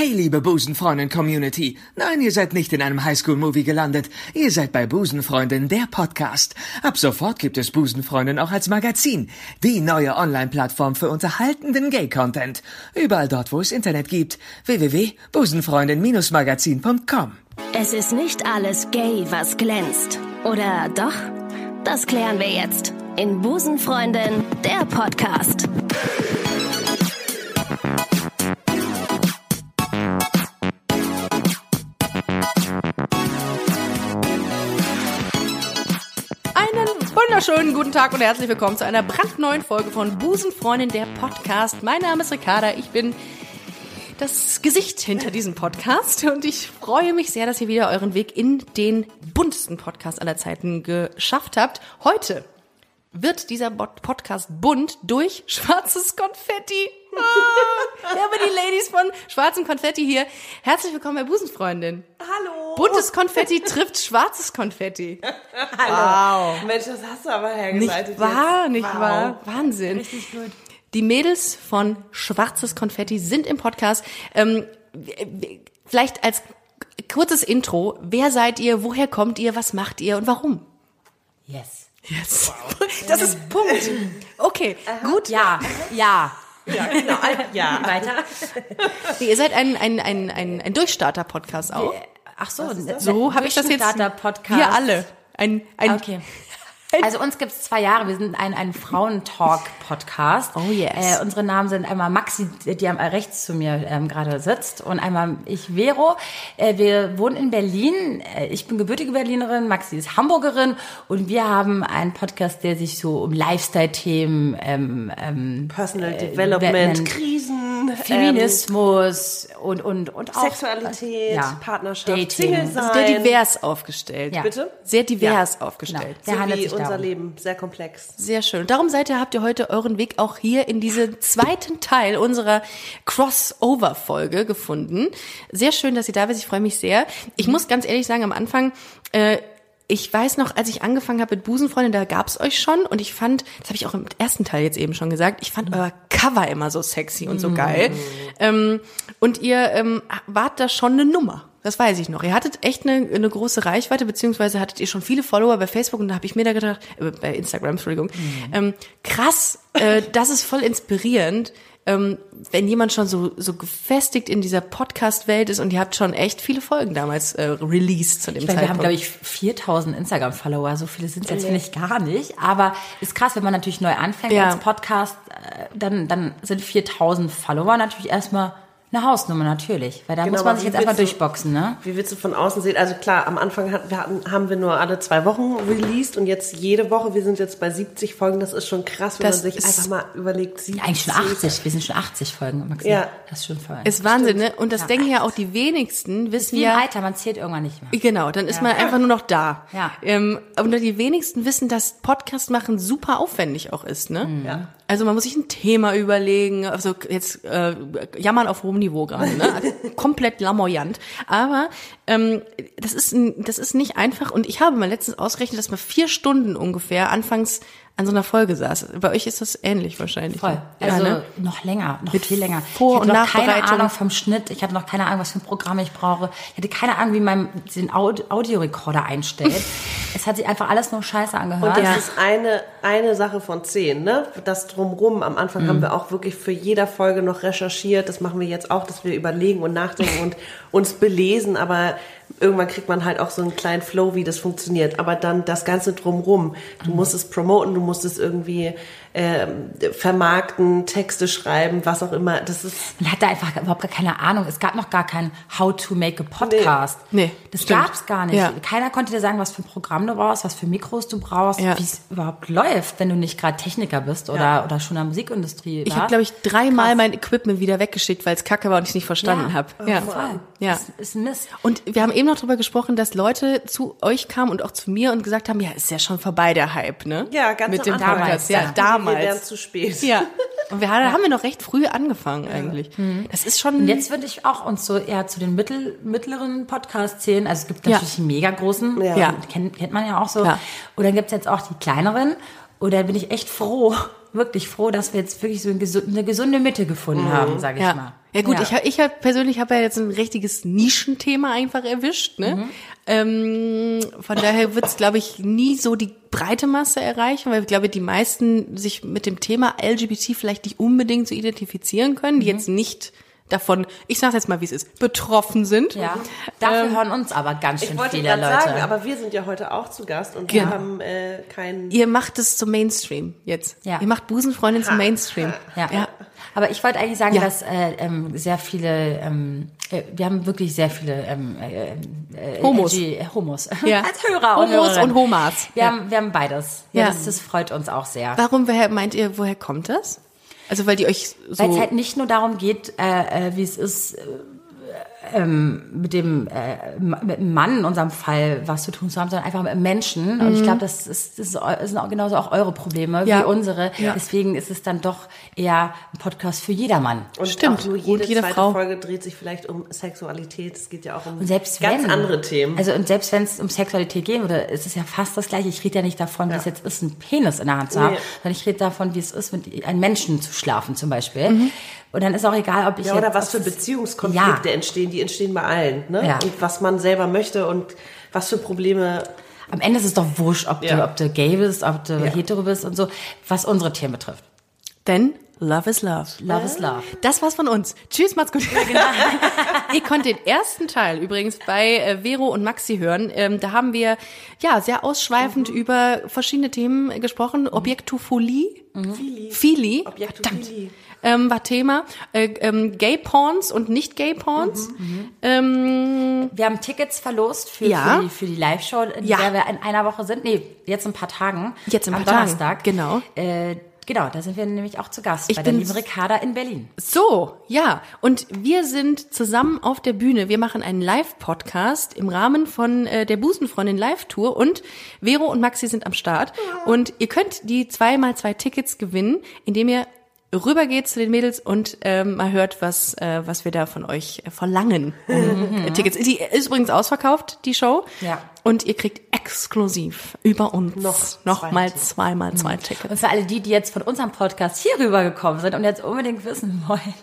Hey, liebe Busenfreundin-Community. Nein, ihr seid nicht in einem Highschool-Movie gelandet. Ihr seid bei Busenfreundin, der Podcast. Ab sofort gibt es Busenfreundin auch als Magazin. Die neue Online-Plattform für unterhaltenden Gay-Content. Überall dort, wo es Internet gibt. www.busenfreundin-magazin.com Es ist nicht alles gay, was glänzt. Oder doch? Das klären wir jetzt in Busenfreundin, der Podcast. Wunderschönen guten Tag und herzlich willkommen zu einer brandneuen Folge von Busenfreundin, der Podcast. Mein Name ist Ricarda, ich bin das Gesicht hinter diesem Podcast und ich freue mich sehr, dass ihr wieder euren Weg in den buntesten Podcast aller Zeiten geschafft habt. Heute wird dieser Podcast bunt durch schwarzes Konfetti. Ah, wir haben die Ladies von schwarzem Konfetti hier. Herzlich willkommen bei Busenfreundin. Hallo. Buntes Konfetti trifft schwarzes Konfetti. Hallo. Mensch, das hast du aber hergeleitet. Nicht wahr, jetzt. nicht wow. wahr? Wahnsinn. Richtig gut. Die Mädels von Schwarzes Konfetti sind im Podcast. Ähm, vielleicht als kurzes Intro. Wer seid ihr? Woher kommt ihr? Was macht ihr und warum? Yes. Yes. Das ist Punkt. Okay, gut. Ja, ja. Ja, genau. Ja. Weiter. Nee, ihr seid ein, ein, ein, ein, ein Durchstarter-Podcast auch. Ach so, So habe ich das jetzt. Podcast. Wir alle. Ein, ein, Okay. Also uns gibt's zwei Jahre. Wir sind ein, ein Frauentalk-Podcast. Oh, yes. Äh, unsere Namen sind einmal Maxi, die am rechts zu mir ähm, gerade sitzt, und einmal ich, Vero. Äh, wir wohnen in Berlin. Äh, ich bin gebürtige Berlinerin, Maxi ist Hamburgerin und wir haben einen Podcast, der sich so um Lifestyle-Themen, ähm, ähm, Personal Äh, Development, Krisen, Feminismus und, und, und auch Sexualität, ja, Partnerschaft, Dating. Single sein. sehr divers aufgestellt. Ja. Bitte? Sehr divers Genau. aufgestellt. Der so handelt sich unser darum. Leben, sehr komplex. Sehr schön. Darum seid ihr, habt ihr heute euren Weg auch hier in diesen zweiten Teil unserer Crossover-Folge gefunden. Sehr schön, dass ihr da seid. Ich freue mich sehr. Ich muss ganz ehrlich sagen, am Anfang, äh, ich weiß noch, als ich angefangen habe mit Busenfreundin, da gab's euch schon und ich fand, das habe ich auch im ersten Teil jetzt eben schon gesagt, ich fand euer Cover immer so sexy und so geil. Ähm, und ihr ähm, wart da schon eine Nummer. Das weiß ich noch. Ihr hattet echt eine, eine große Reichweite, beziehungsweise hattet ihr schon viele Follower bei Facebook und da habe ich mir da gedacht, äh, bei Instagram, Entschuldigung, ähm, krass, äh, das ist voll inspirierend, ähm, wenn jemand schon so, so gefestigt in dieser Podcast-Welt ist und ihr habt schon echt viele Folgen damals äh, released zu dem Ich meine, wir haben, Zeitpunkt. glaube ich, 4000 Instagram-Follower. So viele sind es jetzt, finde ich, gar nicht. Aber ist krass, wenn man natürlich neu anfängt Ja. als Podcast, äh, dann, dann sind 4000 Follower natürlich erstmal eine Hausnummer, natürlich. Weil da Genau, muss man sich jetzt willst du- durchboxen, ne? Wie willst du von außen sehen? Also klar, am Anfang hat, wir hatten, haben wir nur alle zwei Wochen released und jetzt jede Woche, wir sind jetzt bei 70 Folgen, das ist schon krass, wenn Das man sich einfach mal überlegt, 70. Eigentlich schon 80. Wir sind schon 80 Folgen, Maxi. Ja. Das ist schon voll. ist Wahnsinn, ne? Und das denken ja auch die wenigsten, wissen wie ja, im Alter, man zählt irgendwann nicht mehr. Genau, dann ist man einfach nur noch da. Ja. Ähm, und die wenigsten wissen, dass Podcast machen super aufwendig auch ist, ne? Ja. Also man muss sich ein Thema überlegen, also jetzt äh, jammern auf hohem Niveau gerade, ne? Also komplett lamoyant. Aber ähm, das ist das ist nicht einfach. Und ich habe mal letztens ausgerechnet, dass man vier Stunden ungefähr anfangs an so einer Folge saß. Bei euch ist das ähnlich wahrscheinlich. Voll. ne? Also ja, ne? noch länger, noch Mit viel länger. Vor- ich und hatte noch keine. Ahnung vom Schnitt. Ich hatte noch keine Ahnung, was für ein Programm ich brauche. Ich hatte keine Ahnung, wie man den Aud Audiorekorder einstellt. es hat sich einfach alles nur scheiße angehört. Und das ist eine, eine Sache von zehn, ne? Das drumrum. Am Anfang Mhm. haben wir auch wirklich für jeder Folge noch recherchiert. Das machen wir jetzt auch, dass wir überlegen und nachdenken und uns belesen. Aber irgendwann kriegt man halt auch so einen kleinen Flow, wie das funktioniert. Aber dann das Ganze drumrum. Du musst es promoten, du musst es irgendwie ähm, vermarkten, Texte schreiben, was auch immer. Das ist Man hatte einfach überhaupt gar keine Ahnung. Es gab noch gar kein How to make a Podcast. Nee. Nee, das stimmt. gab's gar nicht. Ja. Keiner konnte dir sagen, was für ein Programm du brauchst, was für Mikros du brauchst, Ja. wie es überhaupt läuft, wenn du nicht gerade Techniker bist oder, oder schon in der Musikindustrie Ich habe, glaube ich, dreimal Krass. mein Equipment wieder weggeschickt, weil es kacke war und ich es nicht verstanden Ja. habe. Ja. Voll. Ja. Das ist ein Mist. Und wir haben eben noch drüber gesprochen, dass Leute zu euch kamen und auch zu mir und gesagt haben, ja, ist ja schon vorbei der Hype, ne? ja ganz Mit dem. Podcast. Ja, Dachten wir, Wir wären damals. zu spät. Ja. Und wir haben, wir noch recht früh angefangen eigentlich. Das ist schon. Und jetzt würde ich auch uns so eher zu den mittel, mittleren Podcasts zählen. Also es gibt Ja. natürlich die mega großen, Ja. Ja. kennt, kennt man ja auch so. Ja. Und dann gibt's jetzt auch die kleineren. Und da bin ich echt froh, wirklich froh, dass wir jetzt wirklich so eine gesu- eine gesunde Mitte gefunden haben, sage ich ja. mal. Ja gut, ich, ich hab, persönlich habe ja jetzt ein richtiges Nischenthema einfach erwischt. Ne? Mhm. Ähm, von daher wird es, glaube ich, nie so die breite Masse erreichen, weil ich glaube, die meisten sich mit dem Thema LGBT vielleicht nicht unbedingt so identifizieren können, die Mhm. jetzt nicht davon, ich sage jetzt mal, wie es ist, betroffen sind. Ja, dafür Ähm, hören uns aber ganz Ich schön wollte viele gerade Leute. sagen, aber wir sind ja heute auch zu Gast und wir Genau. haben äh, keinen. Ihr macht es zum Mainstream jetzt. Ja. Ihr macht Busenfreundin zum Mainstream. Ja. ja. Aber ich wollte eigentlich sagen, Ja. dass äh, ähm, sehr viele, ähm, äh, wir haben wirklich sehr viele ähm, äh, äh, Homos. LG, äh, Homos. Ja. Als Hörer und Homos Hörerinnen. und Homas. Wir, Ja. haben, wir haben beides. Ja, Ja. Das, das freut uns auch sehr. Warum, woher meint ihr, woher kommt das? Also weil die euch so... Weil es halt nicht nur darum geht, äh, äh, wie es ist, äh, ähm, mit dem äh, mit dem Mann in unserem Fall was zu tun zu haben, sondern einfach mit Menschen. Und ich glaube, das, ist, das ist eu- das sind auch genauso auch eure Probleme Ja. wie unsere. Ja. Deswegen ist es dann doch eher ein Podcast für jedermann. Und Stimmt. auch jede, jede zweite Frau. Folge dreht sich vielleicht um Sexualität. Es geht ja auch um ganz wenn, andere Themen. Also und selbst wenn es um Sexualität gehen würde, ist es ja fast das gleiche. Ich rede ja nicht davon, wie es jetzt ist, einen Penis in der Hand zu haben, Nee. sondern ich rede davon, wie es ist, mit einem Menschen zu schlafen zum Beispiel. Und dann ist auch egal, ob ich ja, jetzt, oder was für Beziehungskonflikte Ja. entstehen. Die entstehen bei allen. Ne? Ja. Und was man selber möchte und was für Probleme. Am Ende ist es doch wurscht, ob, du, Ja. ob du gay bist, ob du Ja. hetero bist und so, was unsere Themen betrifft. Denn Love is Love. Love is love. Das war's von uns. Tschüss, macht's gut. Ihr könnt den ersten Teil übrigens bei äh, Vero und Maxi hören. Ähm, da haben wir ja sehr ausschweifend über verschiedene Themen gesprochen. Objektophilie. Fili. Fili. Objektophilie. Ähm, war Thema. Äh, ähm, Gay Porns und nicht Gay Porns. Ähm, Wir haben Tickets verlost für, Ja. für die, für die Live-Show, in Ja. der wir in einer Woche sind. Nee, jetzt in ein paar Tagen. Jetzt in ein Am paar Tagen, Donnerstag. genau. Äh, genau, da sind wir nämlich auch zu Gast Ich bei der lieben Ricarda in Berlin. So, ja. Und wir sind zusammen auf der Bühne. Wir machen einen Live-Podcast im Rahmen von äh, der Busenfreundin Live-Tour und Vero und Maxi sind am Start. Und ihr könnt die zweimal zwei Tickets gewinnen, indem ihr rübergeht zu den Mädels und ähm, mal hört, was, äh, was wir da von euch äh, verlangen. äh, Tickets. Die ist übrigens ausverkauft, die Show. Ja. Und ihr kriegt exklusiv über uns Noch noch zwei mal Tickets. zweimal zwei Tickets. Und für alle die, die jetzt von unserem Podcast hier rübergekommen sind und jetzt unbedingt wissen wollen,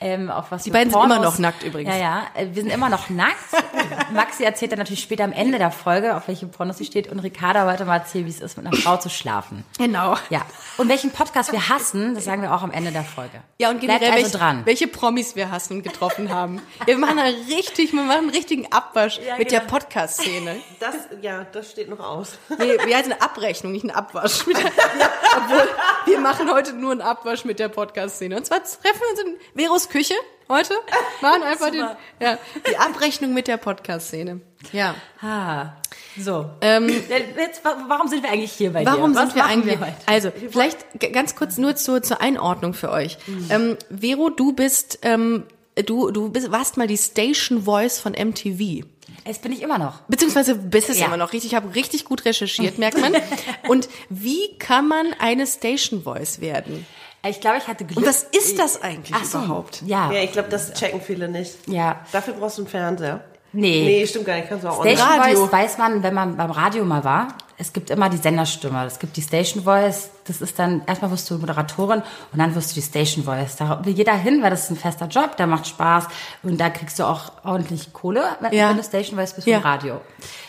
ähm, auf was Die beiden sind Pornos- immer noch nackt übrigens. Ja, ja, äh, wir sind immer noch nackt. Maxi erzählt dann natürlich später am Ende der Folge, auf welche Pornos sie steht. Und Ricarda wollte mal erzählen, wie es ist, mit einer Frau zu schlafen. Genau. Ja. Und welchen Podcast wir hassen, das sagen wir auch am Ende der Folge. Ja, und generell, also welche, dran. welche Promis wir hassen und getroffen haben. Wir machen einen richtig, wir machen einen richtigen Abwasch mit der Podcast-Szene. Das, ja, das steht noch aus. Nee, wir hatten eine Abrechnung, nicht einen Abwasch. Der, ja, obwohl, wir machen heute nur einen Abwasch mit der Podcast-Szene. Und zwar treffen wir uns in Veros Küche heute, machen einfach den, ja, die Abrechnung mit der Podcast-Szene. Ja. Ah, so. Ähm, Jetzt, wa- warum sind wir eigentlich hier bei Warum dir? Was sind wir eigentlich? Wir heute? also vielleicht ganz kurz nur zur, zur Einordnung für euch. Ähm, Vero, du bist, ähm, du, du bist, warst mal die Station Voice von MTV. Es bin ich immer noch. Beziehungsweise bist es Ja. immer noch richtig. Ich habe richtig gut recherchiert, merkt man. Und wie kann man eine Station Voice werden? Ich glaube, ich hatte Glück. Und was ist das eigentlich Ach so, überhaupt? Ja. Ja, ich glaube, das checken viele nicht. Ja. Dafür brauchst du einen Fernseher. Nee. Nee, stimmt gar nicht. Kannst du auch Station online. Radio. Voice weiß man, wenn man beim Radio mal war. Es gibt immer die Senderstimme. Es gibt die Station Voice. Das ist dann, erstmal wirst du Moderatorin und dann wirst du die Station Voice. Da will jeder hin, weil das ist ein fester Job, der macht Spaß und da kriegst du auch ordentlich Kohle, wenn, Ja. du Station Voice bist Ja. vom Radio.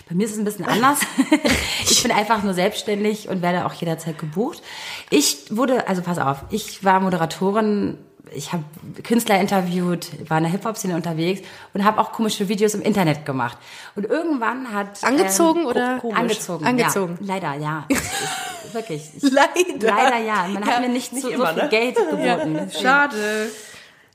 Bei mir ist es ein bisschen anders. ich bin einfach nur selbstständig und werde auch jederzeit gebucht. Ich wurde, also pass auf, ich war Moderatorin ich habe Künstler interviewt, war in der Hip-Hop-Szene unterwegs und habe auch komische Videos im Internet gemacht. Und irgendwann hat... Angezogen ähm, oder ko- komisch? Angezogen, Angezogen. Ja, leider, ja. Ich- Wirklich. Ich, Leider. Leider, ja. Man hat mir nicht, so, so immer, viel ne? Geld geboten. Schade.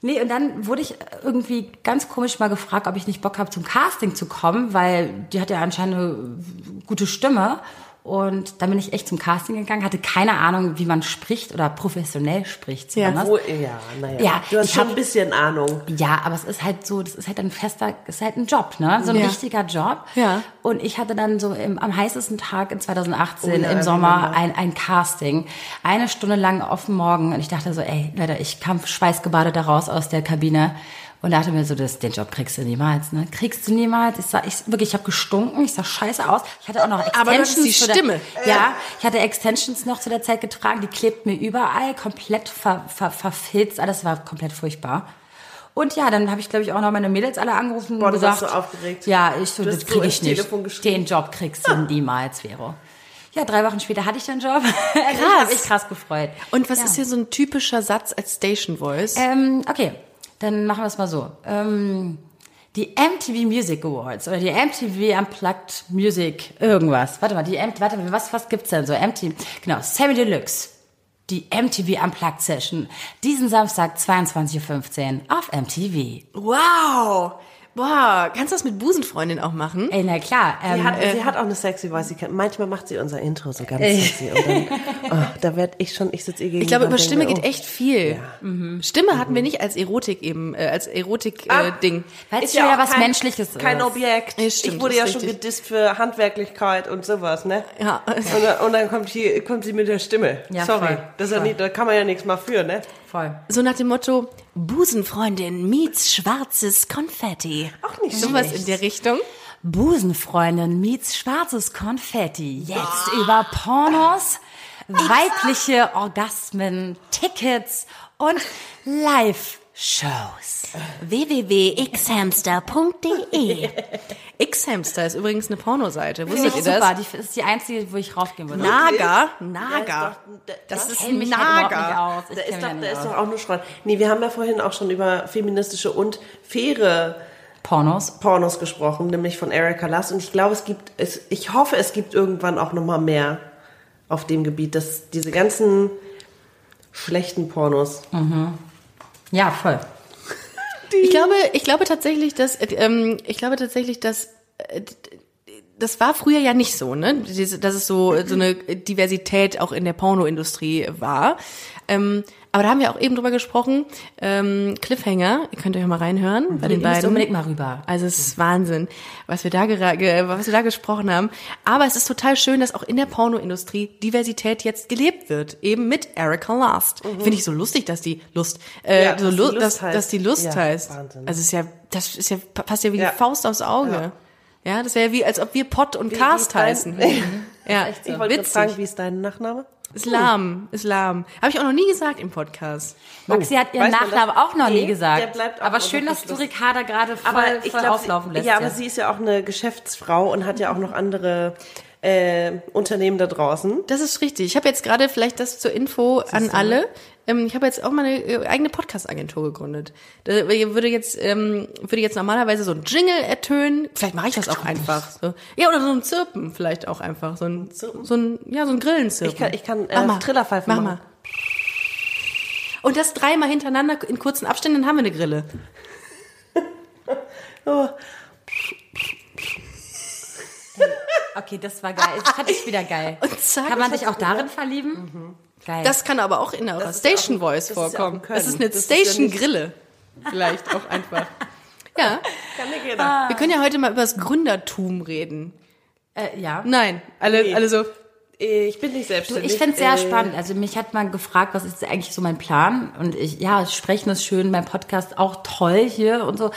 Nee, und dann wurde ich irgendwie ganz komisch mal gefragt, ob ich nicht Bock habe, zum Casting zu kommen, weil die hat ja anscheinend eine gute Stimme. Und dann bin ich echt zum Casting gegangen, hatte keine Ahnung, wie man spricht oder professionell spricht. Ja. Wo, ja, naja. Ja, du hast ich schon hab- ein bisschen Ahnung. Ja, aber es ist halt so, das ist halt ein fester, es ist halt ein Job, ne? So ein Ja. richtiger Job. Ja. Und ich hatte dann so im, am heißesten Tag in 2018 Oh ja, im ich Sommer remember. ein, ein Casting. Eine Stunde lang auf dem Morgen. Und ich dachte so, ey, Leute, ich kam schweißgebadet da raus aus der Kabine. Und dachte mir so, das, den Job kriegst du niemals, ne? Kriegst du niemals. Ich sag, ich, wirklich, ich habe gestunken, ich sah scheiße aus. Ich hatte auch noch Extensions. Aber das ist die zu der- Stimme. Ja, ich hatte Extensions noch zu der Zeit getragen, die klebten mir überall, komplett ver, ver, verfilzt, alles war komplett furchtbar. Und ja, dann habe ich, glaube ich, auch noch meine Mädels alle angerufen Boah, und du warst gesagt, so aufgeregt. ja, ich so, Du das kriege ich nicht. Den Job kriegst du niemals, Vero. Ja, drei Wochen später hatte ich den Job. Krass. Ich habe mich krass gefreut. Und was ja. ist hier so ein typischer Satz als Station Voice? Ähm, okay, dann machen wir es mal so. Ähm, die MTV Music Awards oder die MTV Unplugged Music irgendwas. Warte mal, die MTV, warte mal, was, was gibt's denn so? MTV, genau, Sammy Deluxe. Die MTV Unplugged Session. Diesen Samstag 22.15 Uhr auf MTV. wow. Boah, kannst du das mit Busenfreundin auch machen? Ey, na klar. Sie Ähm, hat, sie hat auch eine sexy Voice. Sie kann, manchmal macht sie unser Intro so ganz sexy. Und dann, oh, da werd ich schon, ich sitze ihr gegenüber. Ich glaube, über Stimme mir, geht oh. echt viel. Mhm. Stimme hatten wir nicht als Erotik eben, äh, als. Erotik-Ding. weil es Ist schon wieder auch was kein, Menschliches Kein ist. Objekt. Ja, stimmt, ich wurde ja schon gedisst für Handwerklichkeit und sowas, ne? ja. Und, dann- und dann kommt, hier, kommt sie mit der Stimme. Ja, Sorry, voll, das ist ja nicht, da kann man ja nichts mal für, ne? Voll. So nach dem Motto, Busenfreundin meets schwarzes Konfetti. Auch nicht Sowas schlecht. in der Richtung. Busenfreundin meets schwarzes Konfetti. Jetzt über Pornos, weibliche Orgasmen, Tickets und Live-Shows. www.xhamster.de X-Hamster ist übrigens eine Pornoseite. Wusstet Finde ihr ich das? super, die ist die einzige, wo ich raufgehen würde. Naga? Naga. Das ist mich halt Naga. Da ist, doch, ja da ist doch auch nur Schrott. Nee, wir haben ja vorhin auch schon über feministische und faire Pornos. Pornos gesprochen, nämlich von Erika Lass. Und ich glaube, es gibt, es, ich hoffe, es gibt irgendwann auch noch mal mehr auf dem Gebiet, dass diese ganzen schlechten Pornos. Ja, voll. Ich glaube, ich glaube tatsächlich, dass äh, ähm, ich glaube tatsächlich, dass äh, das war früher ja nicht so, ne? Dass es so so eine Diversität auch in der Pornoindustrie war. Ähm, aber da haben wir auch eben drüber gesprochen. Ähm, Cliffhanger, ihr könnt euch ja mal reinhören bei den Ihr beiden. unbedingt mal rüber. Also es ist Wahnsinn, was wir da was wir da gesprochen haben. Aber es ist total schön, dass auch in der Pornoindustrie Diversität jetzt gelebt wird, eben mit Erica Last. Finde ich so lustig, dass die Lust, äh, Mhm. Ja, so dass die Lu Lust dass, heißt. dass die Lust Ja, heißt. Wahnsinn. Also es ist ja, das ist ja passt ja wie Ja. die Faust aufs Auge. Ja, das wäre wie, als ob wir Pott und Wie- Cast wie heißen. ja, Ich wollte witzig. fragen, wie ist dein Nachname? Islam, Islam. Habe ich auch noch nie gesagt im Podcast. Maxi hat ihren weiß man Nachnamen das? auch noch nie Nee, gesagt. der bleibt auch aber schön, dass du Verschluss. Ricarda gerade voll, Aber ich voll glaube, auflaufen lässt. ja, aber sie ist ja auch eine Geschäftsfrau und hat ja auch noch andere äh, Unternehmen da draußen. Das ist richtig. Ich habe jetzt gerade vielleicht das zur Info an alle. Ähm, ich habe jetzt auch meine äh, eigene Podcast-Agentur gegründet. Da würde jetzt ähm, würde jetzt normalerweise so ein Jingle ertönen. Vielleicht mache ich das auch einfach. So. Ja, oder so ein Zirpen vielleicht auch einfach. So ein, so ein ja so ein Grillenzirpen. Ich kann, ich kann äh. Trillerpfeifen Mach machen. mal. Und das dreimal hintereinander in kurzen Abständen, dann haben wir eine Grille. Oh, Okay, das war geil. Das fand ich wieder geil. Und zack, Kann man sich auch darin verlieben? Geil. Das kann aber auch in eurer ist ja auch Station ein- Voice das ist ja auch vorkommen. ein Können. Das ist eine Das ist ja Station Grille. Vielleicht auch einfach. Ja, kann nicht jeder. wir können ja heute mal über das Gründertum reden. äh, ja. Nein, alle, Nee. alle so. Äh, Ich bin nicht Du, selbstständig. ich finde es sehr Äh, spannend. Also mich hat man gefragt, was ist eigentlich so mein Plan? Und ich, ja, Sprechen ist schön, mein Podcast auch toll hier und so.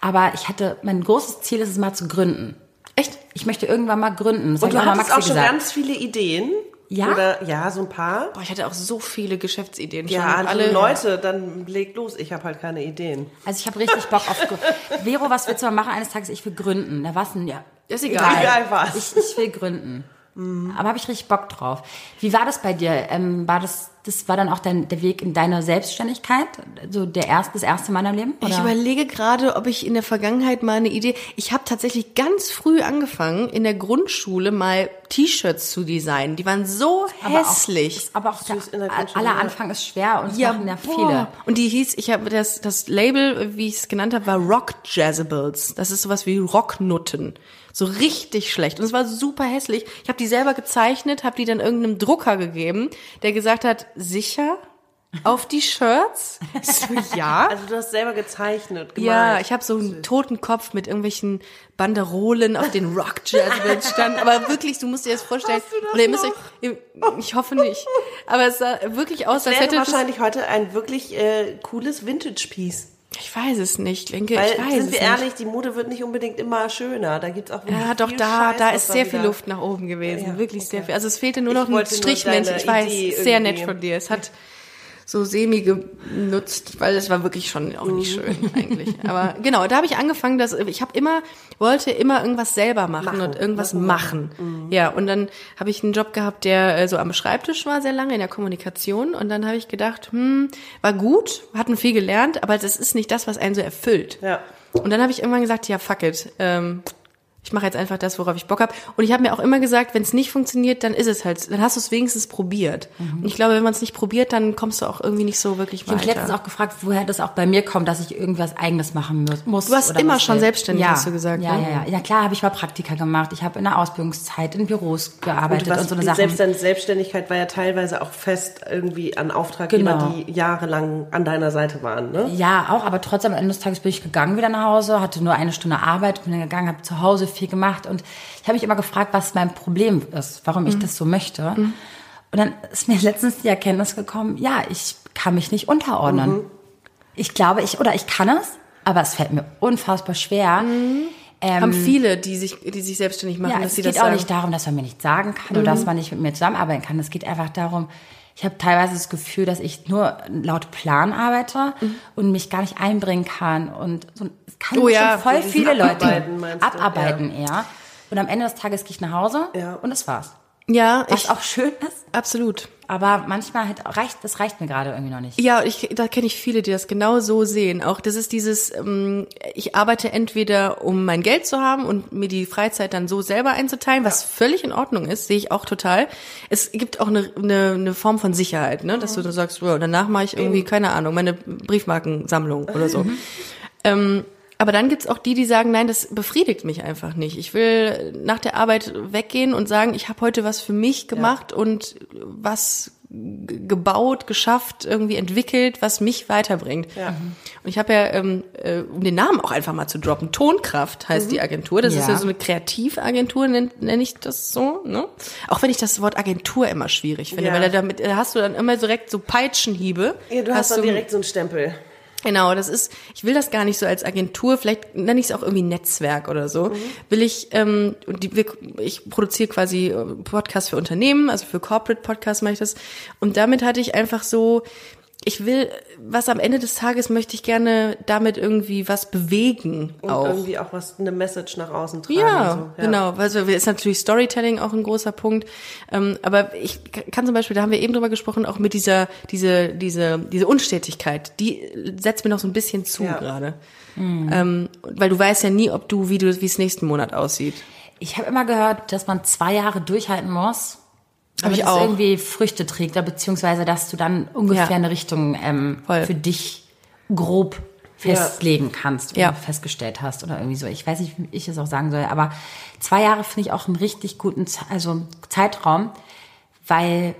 Aber ich hatte, mein großes Ziel ist es mal zu gründen. Echt? Ich möchte irgendwann mal gründen. Das Und du ich auch auch schon gesagt. ganz viele Ideen. Ja? Oder, ja, so ein paar. Boah, ich hatte auch so viele Geschäftsideen Ja, schon. also alle Leute, dann legt los. Ich habe halt keine Ideen. Also ich habe richtig Bock auf. Vero, was willst du mal machen eines Tages? Ich will gründen. Da was denn? Ja, Ist egal. Egal was. Ich, ich will gründen. Aber habe ich richtig Bock drauf. Wie war das bei dir? Ähm, war das, das war dann auch dein, der Weg in deine Selbstständigkeit? So der erste, das erste Mal in deinem Leben? Ich Oder? überlege gerade, ob ich in der Vergangenheit mal eine Idee. Ich habe tatsächlich ganz früh angefangen, in der Grundschule mal T-Shirts zu designen. Die waren so Aber auch- hässlich. ist aber auch der, in der Grundschule, aller ja. Anfang ist schwer und es machen ja boah. viele. Und die hieß, ich habe das, das Label, wie ich es genannt habe, war Rock Jazzables. Das ist sowas wie Rocknutten. So richtig schlecht. Und es war super hässlich. Ich habe die selber gezeichnet, habe die dann irgendeinem Drucker gegeben, der gesagt hat, sicher? Auf die Shirts? Ich so, ja. Also du hast selber gezeichnet, gemalt. Ja, ich habe so einen toten Kopf mit irgendwelchen Banderolen, auf den Rock Jazz stand. Aber wirklich, du musst dir das vorstellen. Hast du das oder ihr müsst noch? euch, ich hoffe nicht. Aber es sah wirklich aus, als wäre hätte wahrscheinlich heute ein wirklich äh, cooles Vintage-Piece. Ich weiß es nicht, ich denke, Weil, ich weiß sind es wir nicht. ehrlich, die Mode wird nicht unbedingt immer schöner. Da gibt's auch Ja, doch, da, Scheiß, da ist sehr viel wieder- Luft nach oben gewesen. Ja, Wirklich sehr okay. viel. Also es fehlte nur Ich noch ein nur Strichmännchen. deine Ich weiß, sehr nett von dir. Es hat so semi genutzt, weil es war wirklich schon auch nicht Mhm. schön eigentlich. Aber genau, da habe ich angefangen, dass ich habe immer wollte immer irgendwas selber machen, Machen, und irgendwas machen, machen. Ja, und dann habe ich einen Job gehabt, der äh, so am Schreibtisch war sehr lange in der Kommunikation und dann habe ich gedacht, hm, war gut, hatten viel gelernt, aber das ist nicht das, was einen so erfüllt. Ja. Und dann habe ich irgendwann gesagt, ja, fuck it. Ähm, ich mache jetzt einfach das, worauf ich Bock habe. Und ich habe mir auch immer gesagt, wenn es nicht funktioniert, dann ist es halt, dann hast du es wenigstens probiert. Und ich glaube, wenn man es nicht probiert, dann kommst du auch irgendwie nicht so wirklich Ich habe mich letztens weiter. auch gefragt, woher das auch bei mir kommt, dass ich irgendwas Eigenes machen mu- muss. Du warst immer schon will. selbstständig, ja. hast du gesagt, Ja, ne? ja, ja. Ja, klar habe ich mal Praktika gemacht. Ich habe in der Ausbildungszeit in Büros gearbeitet und, was, so eine selbst deine Selbstständigkeit war ja teilweise auch fest irgendwie an Auftraggeber, Genau. die jahrelang an deiner Seite waren, ne? Ja, auch, aber trotzdem am Ende des Tages bin ich gegangen wieder nach Hause, hatte nur eine Stunde Arbeit, bin dann gegangen, habe zu Hause viel gemacht und ich habe mich immer gefragt, was mein Problem ist, warum Mhm. ich das so möchte. Und dann ist mir letztens die Erkenntnis gekommen, ja, ich kann mich nicht unterordnen. Mhm. Ich glaube, ich, oder ich kann es, aber es fällt mir unfassbar schwer. Ähm, Haben viele, die sich, die sich selbstständig machen, ja, dass es sie geht das auch sagen. nicht darum, dass man mir nichts sagen kann oder dass man nicht mit mir zusammenarbeiten kann. Es geht einfach darum, ich habe teilweise das Gefühl, dass ich nur laut Plan arbeite und mich gar nicht einbringen kann und so, es kann Oh ja, schon voll viele Leute Abarbeiten, du? abarbeiten eher. Und am Ende des Tages gehe ich nach Hause Ja. und das war's. Ja, Was ich, auch schön ist, absolut. aber manchmal halt reicht, das reicht mir gerade irgendwie noch nicht. Ja, ich, da kenne ich viele, die das genau so sehen. Auch das ist dieses, ähm, ich arbeite entweder, um mein Geld zu haben und mir die Freizeit dann so selber einzuteilen, was völlig in Ordnung ist, sehe ich auch total. Es gibt auch eine, eine, eine Form von Sicherheit, ne? dass du dann sagst, wow, danach mache ich irgendwie, keine Ahnung, meine Briefmarkensammlung oder so. Ähm, aber dann gibt's auch die, die sagen, nein, das befriedigt mich einfach nicht. Ich will nach der Arbeit weggehen und sagen, ich habe heute was für mich gemacht und was gebaut, geschafft, irgendwie entwickelt, was mich weiterbringt. Ja. Und ich habe ja, ähm, äh, um den Namen auch einfach mal zu droppen, Tonkraft heißt die Agentur. Das ist Ja. ja so eine Kreativagentur, nenne nenn ich das so. Ne? Auch wenn ich das Wort Agentur immer schwierig finde, Ja. weil da damit da hast du dann immer direkt so Peitschenhiebe. Ja, du hast dann direkt so einen Stempel. Genau, das ist, ich will das gar nicht so als Agentur, vielleicht nenne ich es auch irgendwie Netzwerk oder so. Mhm. Will ich, ähm, die, ich produziere quasi äh, Podcasts für Unternehmen, also für Corporate Podcasts mache ich das. Und damit hatte ich einfach so, ich will, was am Ende des Tages möchte ich gerne damit irgendwie was bewegen Und auch. irgendwie auch was, eine Message nach außen tragen. Ja, und so. genau. Also ist natürlich Storytelling auch ein großer Punkt. Ähm, aber ich kann zum Beispiel, da haben wir eben drüber gesprochen, auch mit dieser, diese, diese, diese Unstetigkeit, die setzt mir noch so ein bisschen zu Ja. gerade. Ähm, weil du weißt ja nie, ob du, wie du, wie es nächsten Monat aussieht. Ich habe immer gehört, dass man zwei Jahre durchhalten muss, Damit ich auch. irgendwie Früchte trägt, oder beziehungsweise dass du dann ungefähr Ja. eine Richtung ähm, für dich grob festlegen kannst, Ja. oder festgestellt hast oder irgendwie so. Ich weiß nicht, wie ich es auch sagen soll, aber zwei Jahre finde ich auch einen richtig guten also Zeitraum, weil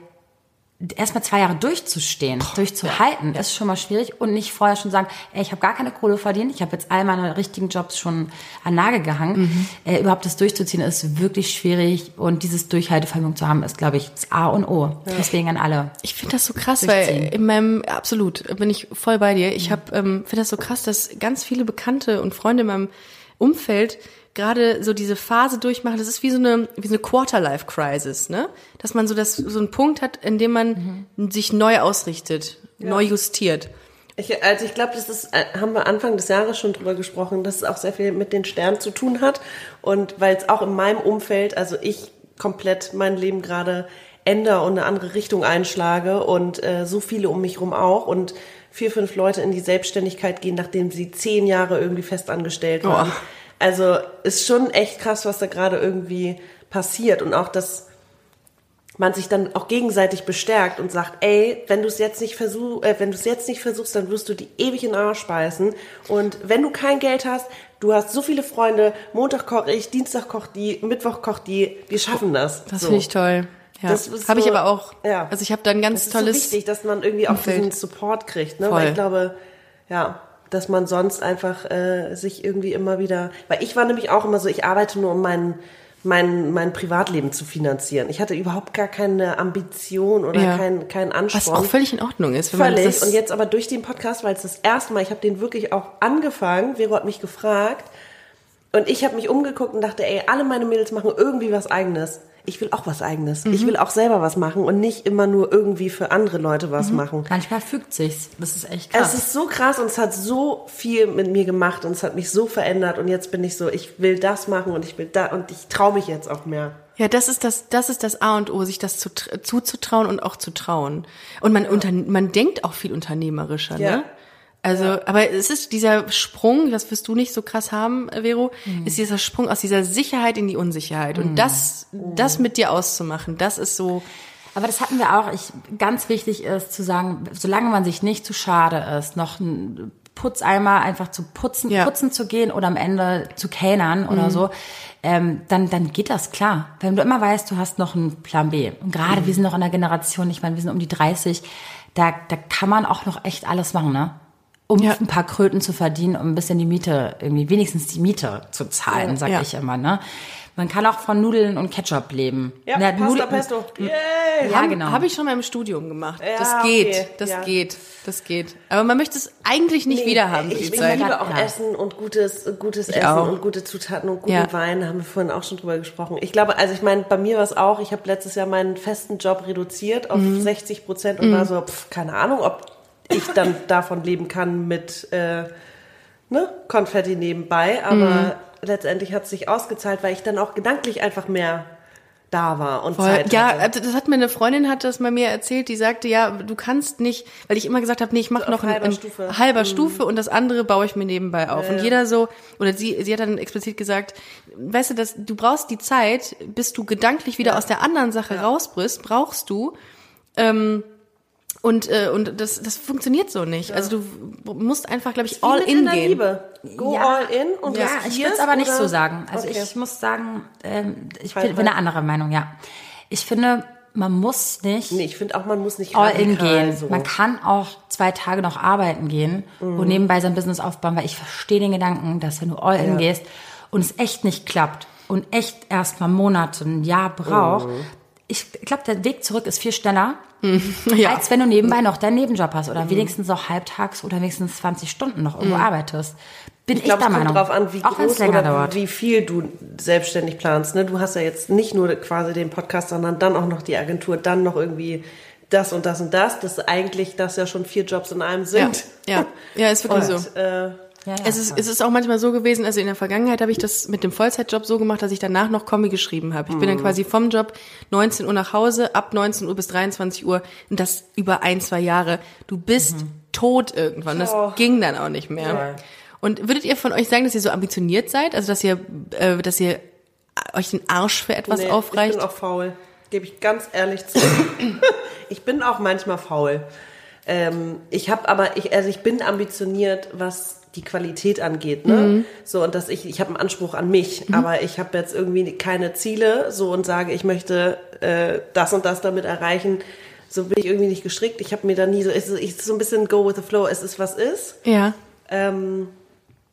erstmal zwei Jahre durchzustehen, durchzuhalten, ist schon mal schwierig und nicht vorher schon sagen, ey, ich habe gar keine Kohle verdient, ich habe jetzt all meine richtigen Jobs schon an Nagel gehangen. Mhm. Äh, überhaupt das durchzuziehen ist wirklich schwierig und dieses Durchhaltevermögen zu haben, ist, glaube ich, das A und O. Deswegen an alle. Ich finde das so krass, weil in meinem, absolut, bin ich voll bei dir. Ich habe, ähm, finde das so krass, dass ganz viele Bekannte und Freunde in meinem Umfeld gerade so diese Phase durchmachen. Das ist wie so eine, wie so eine Quarter-Life-Crisis, ne? Dass man so das, so einen Punkt hat, in dem man sich neu ausrichtet, neu justiert. Ich, also ich glaube, das ist, äh, haben wir Anfang des Jahres schon drüber gesprochen, dass es auch sehr viel mit den Sternen zu tun hat. Und weil es auch in meinem Umfeld, also ich komplett mein Leben gerade ändere und eine andere Richtung einschlage und äh, so viele um mich rum auch und vier, fünf Leute in die Selbstständigkeit gehen, nachdem sie zehn Jahre irgendwie festangestellt waren. Oh. Also ist schon echt krass, was da gerade irgendwie passiert und auch das man sich dann auch gegenseitig bestärkt und sagt, ey, wenn du es jetzt nicht versuch, äh, wenn du es jetzt nicht versuchst, dann wirst du die ewig in den Arsch beißen. Und wenn du kein Geld hast, du hast so viele Freunde, Montag koche ich, Dienstag kocht die, Mittwoch kocht die, wir schaffen das. Das So. finde ich toll. Ja. Das ist Habe ich so- aber auch. ja. Also ich habe da ein ganz Das ist tolles. so wichtig, dass man irgendwie auch Umfeld. diesen Support kriegt, ne? Voll. Weil ich glaube, ja, dass man sonst einfach äh, sich irgendwie immer wieder, weil ich war nämlich auch immer so, ich arbeite nur um meinen mein, mein Privatleben zu finanzieren. Ich hatte überhaupt gar keine Ambition oder Ja. keinen keinen Was Ansporn. auch völlig in Ordnung ist. Wenn man Völlig. das Und jetzt aber durch den Podcast, weil es das erste Mal, ich habe den wirklich auch angefangen, Vero hat mich gefragt und ich habe mich umgeguckt und dachte, ey, alle meine Mädels machen irgendwie was eigenes. Ich will auch was eigenes. Mhm. Ich will auch selber was machen und nicht immer nur irgendwie für andere Leute was machen. Manchmal fügt sich's. Das ist echt krass. Es ist so krass und es hat so viel mit mir gemacht und es hat mich so verändert und jetzt bin ich so, ich will das machen und ich will da und ich traue mich jetzt auch mehr. Ja, das ist das, das ist das A und O, sich das zu, tr- zuzutrauen und auch zu trauen. Und man, unter, man denkt auch viel unternehmerischer, Ja. ne? Also, aber es ist dieser Sprung, das wirst du nicht so krass haben, Vero, ist dieser Sprung aus dieser Sicherheit in die Unsicherheit. Und das, das mit dir auszumachen, das ist so, Aber das hatten wir auch. Ich, ganz wichtig ist zu sagen, solange man sich nicht zu schade ist, noch einen Putzeimer einfach zu putzen, Ja. putzen zu gehen oder am Ende zu kellnern oder so, ähm, dann, dann geht das klar. Wenn du immer weißt, du hast noch einen Plan B. Und gerade wir sind noch in der Generation, ich meine, wir sind um die 30, da, da kann man auch noch echt alles machen, ne? Um Ja. ein paar Kröten zu verdienen, um ein bisschen die Miete, irgendwie wenigstens die Miete zu zahlen, sag Ja. ich immer, ne? Man kann auch von Nudeln und Ketchup leben. Ja, Na, Pasta Nudeln- Pesto. Yay! Ja, Habe genau. hab ich schon mal im Studium gemacht. Ja, das geht, okay, das ja. geht, das geht. Aber man möchte es eigentlich nicht Nee, wieder haben, ich, ich liebe auch Ja. Essen und gutes, gutes Ich Essen auch. und gute Zutaten und guten Ja. Wein. Da haben wir vorhin auch schon drüber gesprochen. Ich glaube, also ich meine, bei mir war es auch, ich habe letztes Jahr meinen festen Job reduziert auf Mhm. 60 Prozent und war so, pf, keine Ahnung, ob ich dann davon leben kann mit äh, ne, Konfetti nebenbei. Aber Mhm. letztendlich hat es sich ausgezahlt, weil ich dann auch gedanklich einfach mehr da war und Voll. Zeit Ja, hatte. also das hat mir eine Freundin hat das mal mir erzählt, die sagte, ja, du kannst nicht, weil ich immer gesagt habe, nee, ich mache noch ein, halber ein Stufe. Mhm. halber Stufe und das andere baue ich mir nebenbei auf. und jeder so, oder sie, sie hat dann explizit gesagt, weißt du, dass du brauchst die Zeit, bis du gedanklich wieder aus der anderen Sache raus bist, brauchst du. Ähm, und, äh, und das, das funktioniert so nicht. Also du musst einfach, glaube ich, all in der gehen. Liebe. Go Ja. all in und Ja, ich würde es aber nicht oder- so sagen. Also Okay. ich muss sagen, ähm, ich Halt, bin, bin halt. eine andere Meinung, ja. Ich finde, man muss nicht Nee, ich finde auch, man muss nicht all in gehen. So. Man kann auch zwei Tage noch arbeiten gehen und nebenbei sein Business aufbauen, weil ich verstehe den Gedanken, dass wenn du all in gehst und es echt nicht klappt und echt erst mal Monate, ein Jahr braucht, ich glaube, der Weg zurück ist viel schneller, Ja. als wenn du nebenbei noch deinen Nebenjob hast oder wenigstens noch halbtags oder wenigstens 20 Stunden noch irgendwo arbeitest. Bin ich, Ich glaube, der es kommt Meinung. drauf an, wie auch wenn es groß länger oder dauert. wie viel du selbstständig planst. Ne? Du hast ja jetzt nicht nur quasi den Podcast, sondern dann auch noch die Agentur, dann noch irgendwie das und das und das. Das ist eigentlich, dass ja schon vier Jobs in einem Ja, sind. ja, ja, ist wirklich Und, so. äh, Ja, ja, Es ist, es ist auch manchmal so gewesen, also in der Vergangenheit habe ich das mit dem Vollzeitjob so gemacht, dass ich danach noch Kommi geschrieben habe. Ich bin dann Mhm. quasi vom Job 19 Uhr nach Hause, ab 19 Uhr bis 23 Uhr und das über ein, zwei Jahre. Du bist tot irgendwann. Das Oh. ging dann auch nicht mehr. Und würdet ihr von euch sagen, dass ihr so ambitioniert seid? Also dass ihr, äh, dass ihr euch den Arsch für etwas nee, aufreicht? Ich bin auch faul. Gebe ich ganz ehrlich zu. ich bin auch manchmal faul. Ähm, ich habe aber, ich, also ich bin ambitioniert, was die Qualität angeht, ne? Mhm. So und dass ich, ich habe einen Anspruch an mich, aber ich habe jetzt irgendwie keine Ziele, so und sage, ich möchte äh, das und das damit erreichen. So bin ich irgendwie nicht gestrickt. Ich habe mir da nie so, es ist, ich so ein bisschen go with the flow. Es ist was ist. ja. Ähm,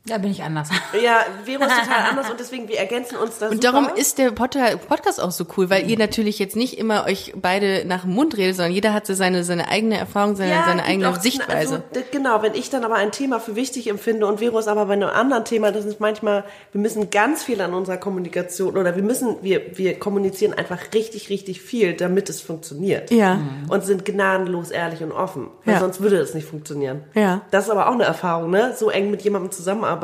Da bin ich anders. ja, Vero ist total anders und deswegen wir ergänzen uns da Und super. darum ist der Pod- Podcast auch so cool, weil ihr natürlich jetzt nicht immer euch beide nach dem Mund redet, sondern jeder hat so seine, seine eigene Erfahrung, seine, seine gibt eigene auch- Sichtweise. Also, genau, wenn ich dann aber ein Thema für wichtig empfinde und Vero ist aber bei einem anderen Thema, das ist manchmal, wir müssen ganz viel an unserer Kommunikation oder wir müssen, wir, wir kommunizieren einfach richtig, richtig viel, damit es funktioniert. Ja. Und sind gnadenlos ehrlich und offen, weil Ja. sonst würde es nicht funktionieren. Ja. Das ist aber auch eine Erfahrung, ne? So eng mit jemandem zusammenarbeiten,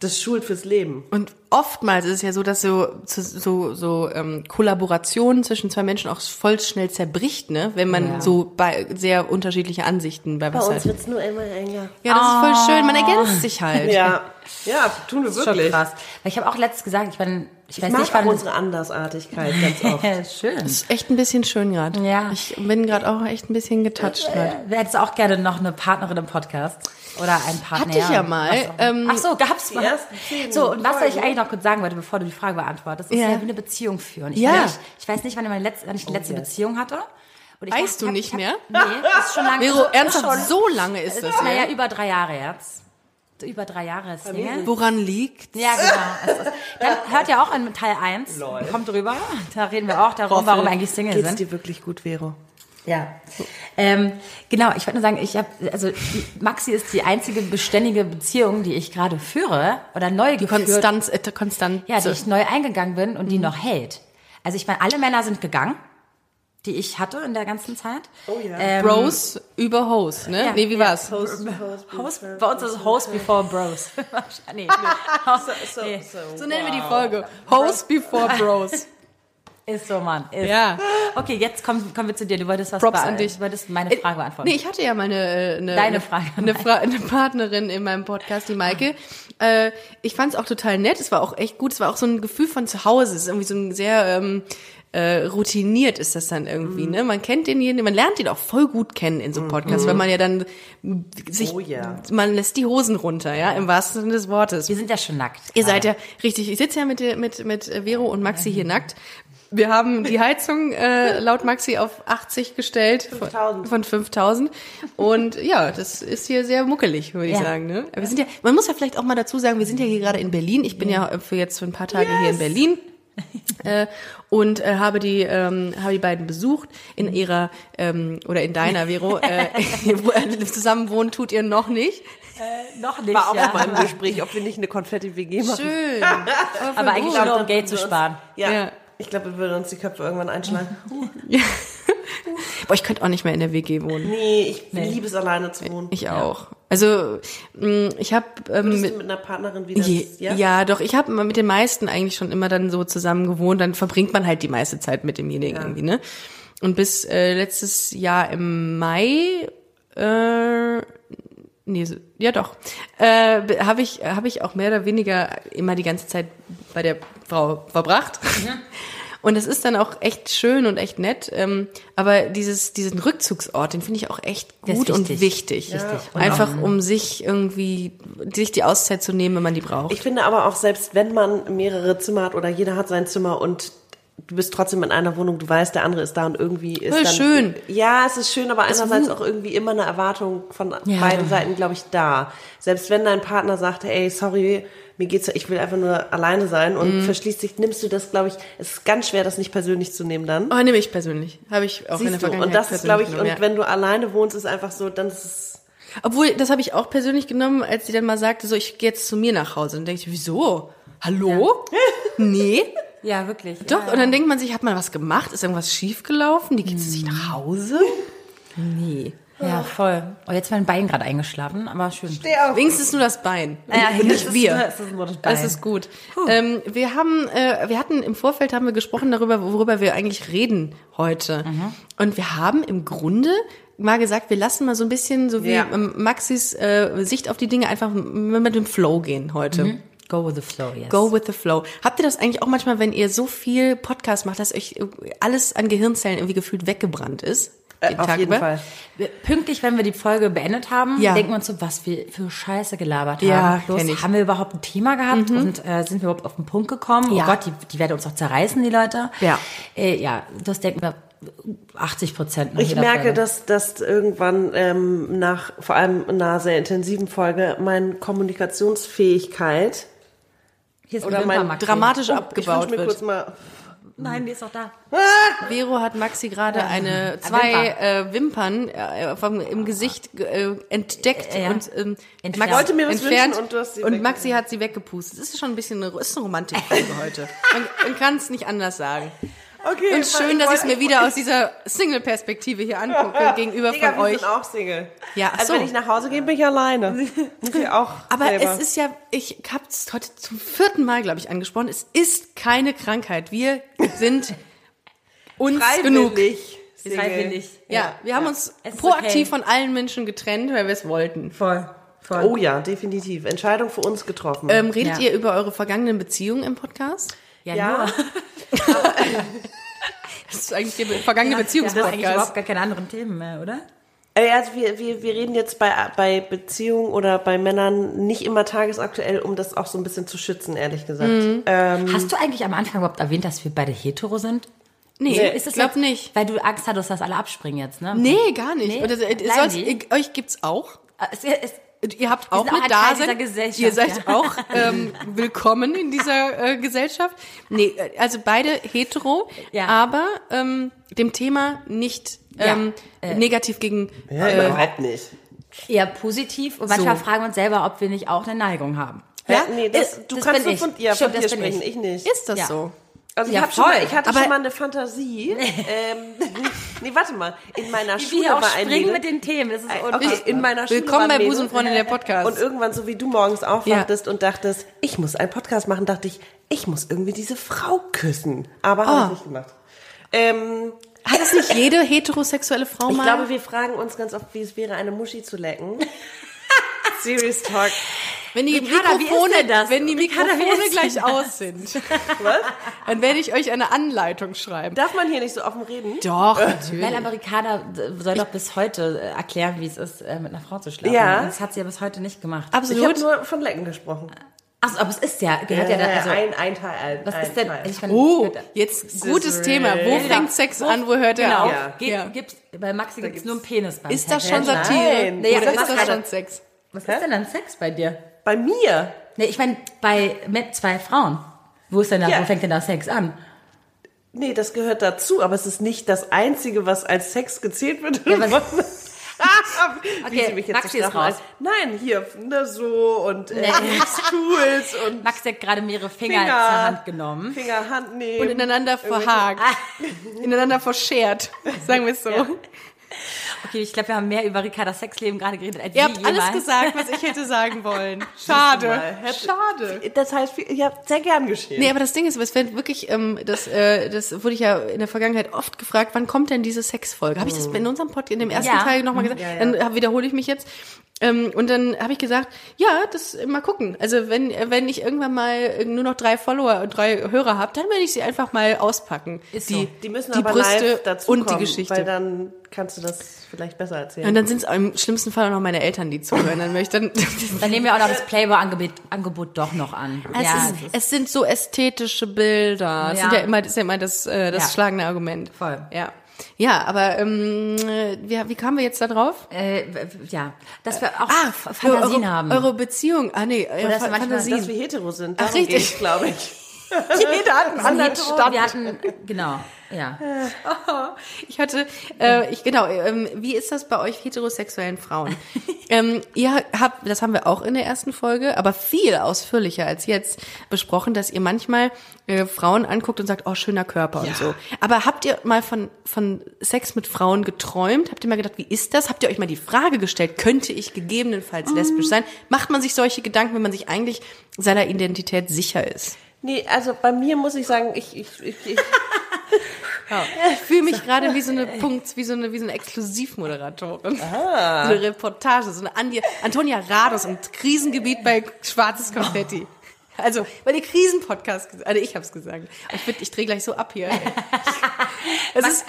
das schult fürs Leben. Und oftmals ist es ja so, dass so so so, ähm, Kollaborationen zwischen zwei Menschen auch voll schnell zerbricht, ne? Wenn man Ja. so bei sehr unterschiedliche Ansichten bei Bei was uns hat. wird's nur immer enger. Ja, das ist voll schön. Man ergänzt sich halt. Ja, ja, tun wir Das ist schon wirklich. krass. Weil ich habe auch letztens gesagt, ich bin, ich, Ich weiß mag nicht, auch wann unsere Andersartigkeit ganz oft. Schön. Ist echt ein bisschen schön gerade. Ja. Ich bin gerade auch echt ein bisschen getouched gerade. Wer hättest auch gerne noch eine Partnerin im Podcast? Oder einen Partner? Hatte ich ja mal, ähm, Ach so, gab's mal. So, und was ich Folgen. eigentlich noch kurz sagen wollte, bevor du die Frage beantwortest, ist Ja. ja, wie eine Beziehung führen. Ich, Ja. meine, ich, ich weiß nicht, wann ich, meine letzte, wann ich die letzte yes. Beziehung hatte. Und ich Weißt hab- du nicht ich hab, mehr? Nee, das ist schon lange. Vero, ernsthaft, schon, so lange ist das, Naja, ja? über drei Jahre jetzt. Über drei Jahre Single. Woran liegt? Ja, genau. Ist, dann hört ja auch in Teil 1, kommt drüber, da reden wir auch darum, warum wir eigentlich Single Geht's sind. dir wirklich gut, Vero? Ja. Ähm, genau, ich wollte nur sagen, ich habe, also die, Maxi ist die einzige beständige Beziehung, die ich gerade führe oder neu geführt. Konstanz, äh, Konstanz. Ja, die ich neu eingegangen bin und die noch hält. Also ich meine, alle Männer sind gegangen, die ich hatte in der ganzen Zeit. Oh ja. Ähm, Bros über Host, ne? ja, nee, wie ja. war's? Host, Host, Host, bei uns ist Host before Bros. nee. Host, so, nee. so. So nennen wir die Folge. Host before Bros. Ist so, Mann. Ist. Ja. Okay, jetzt kommen, kommen wir zu dir. Du wolltest was Props an dich. Du wolltest meine Frage beantworten. Nee, ich hatte ja meine äh, eine, Deine eine- Frage. eine, Fra eine Partnerin in meinem Podcast, die Maike. Äh, ich fand es auch total nett. Es war auch echt gut. Es war auch so ein Gefühl von zu Hause. Es ist irgendwie so ein sehr ähm, äh, routiniert ist das dann irgendwie. Mhm. Ne, man kennt denjenigen, man lernt ihn auch voll gut kennen in so einem Podcast, weil man ja dann sich, Oh ja. man lässt die Hosen runter, ja, im wahrsten Sinne des Wortes. wir sind ja schon nackt. Ihr seid ja richtig. Ich sitze ja mit mit mit Vero und Maxi hier nackt. Wir haben die Heizung äh, laut Maxi auf 80 gestellt von- 5000. von 5000 und ja, das ist hier sehr muckelig, würde ich Ja. sagen. Ne? Wir sind ja, man muss ja vielleicht auch mal dazu sagen, wir sind ja hier gerade in Berlin. Ich bin ja für jetzt für ein paar Tage hier in Berlin äh, und äh, habe die ähm, habe die beiden besucht in ihrer ähm, oder in deiner Vero äh, zusammen wohnen tut ihr noch nicht Noch nicht, War auch ja. mal im Gespräch, ob wir nicht eine Konfetti-WG machen. schön Aber eigentlich nur, um Geld zu sparen. Ja. Ja. Ich glaube, wir würden uns die Köpfe irgendwann einschlagen. Boah, ich könnte auch nicht mehr in der WG wohnen Nee, ich liebe es alleine zu wohnen. Ich auch. Also mh, ich habe ähm, Bist mit, du mit einer Partnerin wieder? je, ja? doch, ich habe mit den meisten eigentlich schon immer dann so zusammen gewohnt. Dann verbringt man halt die meiste Zeit mit demjenigen irgendwie, ne? Und bis äh, letztes Jahr im Mai, äh, nee, so- ja doch, äh, habe ich habe ich auch mehr oder weniger immer die ganze Zeit bei der Frau verbracht. Und es ist dann auch echt schön und echt nett. Ähm, aber dieses, diesen Rückzugsort, den finde ich auch echt gut und wichtig. Und Einfach um sich irgendwie, sich die Auszeit zu nehmen, wenn man die braucht. Ich finde aber auch, selbst wenn man mehrere Zimmer hat oder jeder hat sein Zimmer und du bist trotzdem in einer Wohnung, du weißt, der andere ist da und irgendwie ist Voll dann, schön. Ja, es ist schön, aber einerseits auch irgendwie immer eine Erwartung von beiden Seiten, glaube ich, da. Selbst wenn dein Partner sagt, ey, sorry, mir geht's, ich will einfach nur alleine sein Mhm. und verschließt sich, nimmst du das, glaube ich, es ist ganz schwer, das nicht persönlich zu nehmen dann. Oh, nehme ich persönlich. Habe ich auch in der Siehst du, Vergangenheit und das ist, glaube ich, persönlich und genommen, wenn du alleine wohnst, ist einfach so, dann ist es, ja. Obwohl, das habe ich auch persönlich genommen, als sie dann mal sagte, so, ich gehe jetzt zu mir nach Hause. Und denke ich, wieso? Hallo? Nee? Ja, wirklich. Doch, Ja. und dann denkt man sich, hat man was gemacht? Ist irgendwas schiefgelaufen? Die geht sie sich nach Hause? Nee. Ja, voll. Oh, jetzt mein Bein gerade eingeschlafen, aber schön. Wenigstens nur das Bein. Ja, und nicht das wir. Ist, das ist nur das Bein. Das ist gut. Ähm, wir haben, äh, wir hatten im Vorfeld haben wir gesprochen darüber, worüber wir eigentlich reden heute. Mhm. Und wir haben im Grunde mal gesagt, wir lassen mal so ein bisschen so wie Ja. ähm, Maxis äh, Sicht auf die Dinge einfach mit dem Flow gehen heute. Go with the flow, yes. Go with the flow. Habt ihr das eigentlich auch manchmal, wenn ihr so viel Podcast macht, dass euch äh, alles an Gehirnzellen irgendwie gefühlt weggebrannt ist? äh, Den auf Tag jeden über? Fall. Pünktlich, wenn wir die Folge beendet haben, Ja. denken wir uns so, was wir für Scheiße gelabert Ja, haben. Bloß, kenn ich. Mhm. haben wir überhaupt ein Thema gehabt und äh, sind wir überhaupt auf den Punkt gekommen? Ja. Oh Gott, die, die werden uns doch zerreißen, die Leute. Ja. Äh, ja, das denken wir 80 Prozent. Ich merke, dass, dass irgendwann ähm, nach vor allem einer sehr intensiven Folge meine Kommunikationsfähigkeit Hier ist oder ein mein. Dramatisch ich abgebaut wünsche mir wird. kurz mal Nein, die ist doch da. Vero hat Maxi gerade eine Ein zwei äh, Wimpern äh, vom, im Gesicht äh, entdeckt Ja. und ähm, Entfernt. Ich wollte mir was entfernt wünschen und du hast sie und. Maxi hat sie weggepustet. Das ist schon ein bisschen eine, ist eine Romantikfolge heute. Man, man kann es nicht anders sagen. Okay, Und schön, dass ich es mir wieder aus dieser Single-Perspektive hier angucke gegenüber Digga, von wir euch. sind auch Single. Ja, ach also so. wenn ich nach Hause gehe, bin ich alleine. Ich auch Aber selber. es ist ja, ich habe es heute zum vierten Mal, glaube ich, angesprochen. Es ist keine Krankheit. Wir sind uns genug. freiwillig. Single. Freiwillig. Ja, wir haben uns Es proaktiv okay. von allen Menschen getrennt, weil wir es wollten. Voll. Voll. Oh ja, definitiv. Entscheidung für uns getroffen. Ähm, redet Ja. ihr über eure vergangenen Beziehungen im Podcast? ja, ja, nur. Das ist eigentlich der vergangene Ja, das ist eigentlich Beziehungspodcast. überhaupt gar keine anderen Themen mehr, oder? Äh, also wir, wir, wir reden jetzt bei, bei Beziehungen oder bei Männern nicht immer tagesaktuell, um das auch so ein bisschen zu schützen, ehrlich gesagt. Mhm. Ähm, Hast du eigentlich am Anfang überhaupt erwähnt, dass wir beide hetero sind? Nee, Ist ich das glaube jetzt- nicht. Weil du Angst hattest, dass alle abspringen jetzt, ne? Nee, gar nicht. Nee? Oder, äh, sonst, die? äh, euch gibt's auch? Es, es, Ihr habt auch mit da sein. Ihr seid ja. auch ähm, willkommen in dieser äh, Gesellschaft. Nee, äh, also beide hetero, Ja. aber ähm, dem Thema nicht ähm, negativ gegen Ja, äh, überhaupt nicht. Eher positiv und manchmal So. fragen wir uns selber, ob wir nicht auch eine Neigung haben. Ja? Ja, nee, das, Ist- du das kannst nur ich. von, ja, Stimmt, von das dir sprechen, ich. ich, nicht. Ist das Ja. so? Also ich, Ja, hab schon mal, ich hatte schon mal eine Fantasie. ähm, nee, warte mal. In meiner Wie Schule wir auch war ein Mädel- mit den Themen. Das ist Okay, unfassbar. in meiner Schule Willkommen bei. Busenfreundin der Podcast. Und irgendwann, so wie du morgens aufwachtest und dachtest, ich muss einen Podcast machen, dachte ich, ich muss irgendwie diese Frau küssen. Aber Ah. habe ich nicht gemacht. Ähm, Hat das nicht jede heterosexuelle Frau ich mal? glaube, wir fragen uns ganz oft, wie es wäre, eine Muschi zu lecken. Serious Talk. Wenn die Ricarda, wie ist Mikrofone, denn das? wenn die Ricarda, Mikrofone gleich aus sind, Was? dann werde ich euch eine Anleitung schreiben. Darf man hier nicht so offen reden? Doch, natürlich. Nein, aber Ricarda soll doch bis heute äh, erklären, wie es ist, äh, mit einer Frau zu schlafen. Ja. Das hat sie ja bis heute nicht gemacht. Ich habe Absolut. nur von Lecken gesprochen. Achso, aber es ist ja, gehört ja, da, also, ein, ein Teil. Ein, was ein ist denn, Teil. ich meine, Oh, jetzt gutes Thema. Wo Ja. fängt Sex an, wo hört er genau, auf? Ja. Ja. gibt's, bei Maxi gibt es nur einen Penis beim Ist das schon Satire? Nein. Nee, Oder aber ist das schon Sex? Was ist denn dann Sex bei dir? Bei mir? Nee, ich meine, bei mit zwei Frauen. Wo ist denn da, Ja. wo fängt denn da Sex an? Nee, das gehört dazu, aber es ist nicht das Einzige, was als Sex gezählt wird. Ja, was- Wie Okay, sie mich jetzt Maxi ist strafen. raus. Nein, hier, ne, so und äh, Nee. Stools und Max hat gerade mehrere Finger, Finger. zur Hand genommen. Finger, Hand nehmen. Und ineinander verhakt. ineinander verschert. Sagen wir es so. Okay, ich glaube, wir haben mehr über Ricardas Sexleben gerade geredet als Ihr habt alles jemals. gesagt, was ich hätte sagen wollen. Schade. Schade. Das heißt, ich habe sehr gern geschehen. Nee, aber das Ding ist, es wird wirklich, ähm, das, äh, das wurde ich ja in der Vergangenheit oft gefragt, wann kommt denn diese Sexfolge? Habe ich das in unserem Podcast, in dem ersten Ja. Teil nochmal gesagt? Dann äh, wiederhole ich mich jetzt. Ähm, und dann habe ich gesagt, ja, das äh, mal gucken. Also wenn äh, wenn ich irgendwann mal nur noch drei Follower und drei Hörer habe, dann werde ich sie einfach mal auspacken. Ist die, so. die müssen die aber Brüste live dazu und kommen, die Geschichte. weil dann kannst du das vielleicht besser erzählen. und dann sind es im schlimmsten Fall auch noch meine Eltern, die zuhören. Dann möchte dann Dann nehmen wir auch noch das Playboy-Angebot Angebot doch noch an. Es, ja, ist, es sind so ästhetische Bilder. Das Ja. sind ja immer, das ist ja immer das, äh, das Ja. schlagende Argument. Voll. Ja. Ja, aber ähm, äh, wie, wie kamen wir jetzt da drauf? äh, ja, dass wir auch Ah, Fantasien eure, haben. Eure Beziehung. Ah nee, eure dass manchmal- Fantasien. dass wir hetero sind, Ach, darum richtig. geht's, glaube ich. Jeder hat einen anderen hetero, Stand. wir hatten, genau, ja. Ich hatte, äh, ich genau, ähm, wie ist das bei euch heterosexuellen Frauen? ähm, ihr habt, das haben wir auch in der ersten Folge, aber viel ausführlicher als jetzt besprochen, dass ihr manchmal äh, Frauen anguckt und sagt, oh, schöner Körper und so. Aber habt ihr mal von, von Sex mit Frauen geträumt? Habt ihr mal gedacht, wie ist das? Habt ihr euch mal die Frage gestellt, könnte ich gegebenenfalls lesbisch sein? Macht man sich solche Gedanken, wenn man sich eigentlich seiner Identität sicher ist? Nee, also bei mir muss ich sagen, ich, ich, ich, ich Ich fühle mich gerade wie so eine Punkt, wie so eine, wie so eine Exklusivmoderatorin. So eine Reportage, so eine Andi, Antonia Rados im Krisengebiet bei Schwarzes Konfetti. Also, weil ihr Krisenpodcast, also ich hab's gesagt. Ich, bin- ich drehe gleich so ab hier. Es ist,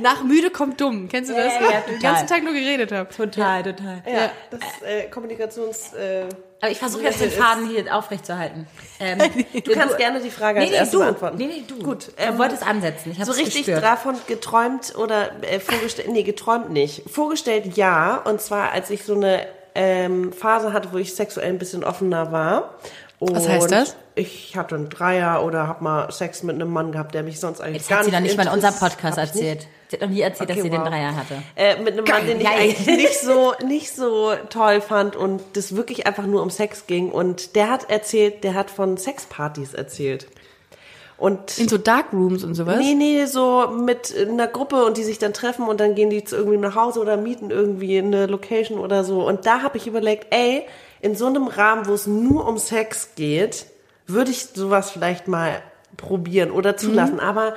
nach müde kommt dumm. Kennst du das? Ja, ja, Den ganzen Tag nur geredet habe. Total, total. ja, das äh, Kommunikations... Äh, Aber ich versuche jetzt den Faden hier aufrechtzuerhalten. Ähm, du kannst gerne die Frage als nee, nee, erste du. beantworten. Nee, nee, du. Gut, du ähm, wolltest ansetzen. So richtig gespürt. davon geträumt oder äh, vorgestellt, nee, geträumt nicht. Vorgestellt ja, und zwar als ich so eine ähm, Phase hatte, wo ich sexuell ein bisschen offener war. Und Was heißt das? Ich hatte einen Dreier oder habe mal Sex mit einem Mann gehabt, der mich sonst eigentlich Jetzt gar hat sie nicht noch nicht mal in unserem Podcast erzählt. Sie hat noch nie erzählt, dass Okay, sie den wow. Dreier hatte. Äh, mit einem Mann, den ich eigentlich nicht so, nicht so toll fand und das wirklich einfach nur um Sex ging. Und der hat erzählt, der hat von Sexpartys erzählt. Und In so Darkrooms und sowas? Nee, nee, so mit einer Gruppe und die sich dann treffen und dann gehen die zu irgendwie nach Hause oder mieten irgendwie eine Location oder so. Und da habe ich überlegt, ey, in so einem Rahmen, wo es nur um Sex geht, würde ich sowas vielleicht mal probieren oder zulassen. Aber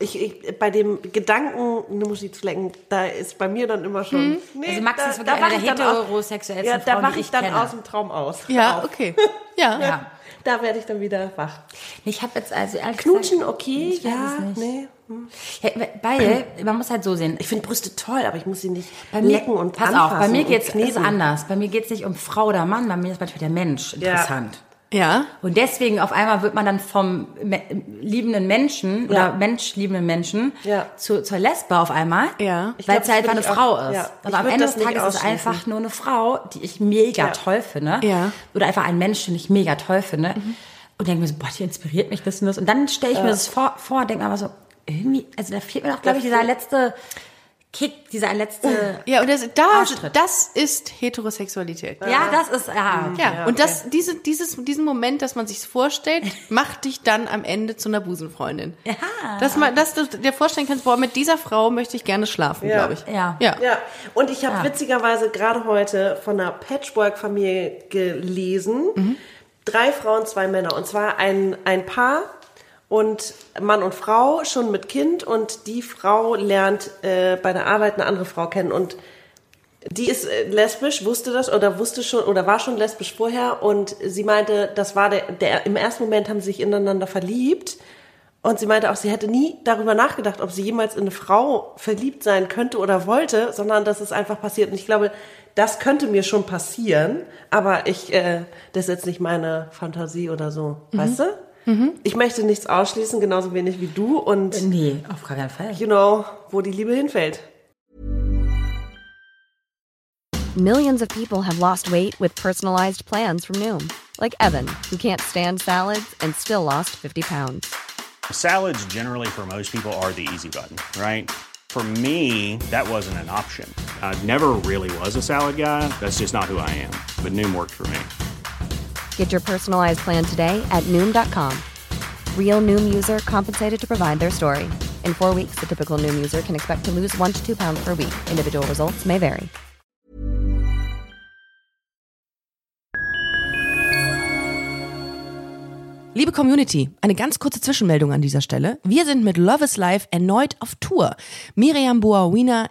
ich, ich, bei dem Gedanken, eine Muschi zu lecken, da ist bei mir dann immer schon. Nee, Also Max da, ist wirklich da einer der dann aus- heterosexuellsten Ja, da wache ich ich dann kenne. aus dem Traum aus. Ja, Auf. okay. Ja. Ja. Da werde ich dann wieder wach. Ich habe jetzt also ehrlich Knutschen, gesagt, okay, ich ja, es nee. Ja, weil, man muss halt so sehen. Ich finde Brüste toll, aber ich muss sie nicht Bei mir, lecken und pass anfassen auf, bei mir ist kneten. anders. Bei mir geht's nicht um Frau oder Mann, bei mir ist manchmal der Mensch interessant. Ja. Und deswegen auf einmal wird man dann vom me liebenden Menschen Ja. oder menschliebenden Menschen Ja. zu, zur Lesbe auf einmal. Ja. Weil es halt einfach eine auch- Frau ist. ja. Aber am Ende des Tages ist es einfach nur eine Frau, die ich mega Ja. toll finde. Ja. Oder einfach ein Mensch, den ich mega toll finde. Und denke mir so, boah, die inspiriert mich das und das. Und dann stelle ich mir das vor, vor denke mir aber so, irgendwie, also da fehlt mir doch, glaube ich, dieser letzte Kick, dieser letzte... Ja, und das, da, das ist Heterosexualität. Ja, das ist, ja. okay. Ja, und das, diese, dieses, diesen Moment, dass man sich vorstellt, macht dich dann am Ende zu einer Busenfreundin. Ja. Dass man, dass du dir vorstellen kannst, boah, mit dieser Frau möchte ich gerne schlafen, Ja. glaube ich. Ja. Ja. Ja, und ich habe witzigerweise gerade heute von einer Patchwork-Familie gelesen. Drei Frauen, zwei Männer. Und zwar ein, ein Paar und Mann und Frau, schon mit Kind. Und die Frau lernt äh, bei der Arbeit eine andere Frau kennen. Und die ist äh, lesbisch, wusste das oder wusste schon oder war schon lesbisch vorher. Und sie meinte, das war der, der im ersten Moment haben sie sich ineinander verliebt. Und sie meinte auch, sie hätte nie darüber nachgedacht, ob sie jemals in eine Frau verliebt sein könnte oder wollte, sondern dass es einfach passiert. Und ich glaube, das könnte mir schon passieren, aber ich, äh, das ist jetzt nicht meine Fantasie oder so, weißt du? Mhm. Ich möchte nichts ausschließen, genauso wenig wie du und Nee, auf gar keinen Fall. you know, wo die Liebe hinfällt. Millions of people have lost weight with personalized plans from Noom, like Evan, who can't stand salads and still lost 50 pounds. Salads, generally, for most people, are the easy button, right? For me, that wasn't an option. I never really was a salad guy. That's just not who I am. But Noom worked for me. Get your personalized plan today at Noom.com. Real Noom user compensated to provide their story. In four weeks, the typical Noom user can expect to lose one to two pounds per week. Individual results may vary. Liebe Community, eine ganz kurze Zwischenmeldung an dieser Stelle. Wir sind mit Love is Life erneut auf Tour. Miriam Boawina,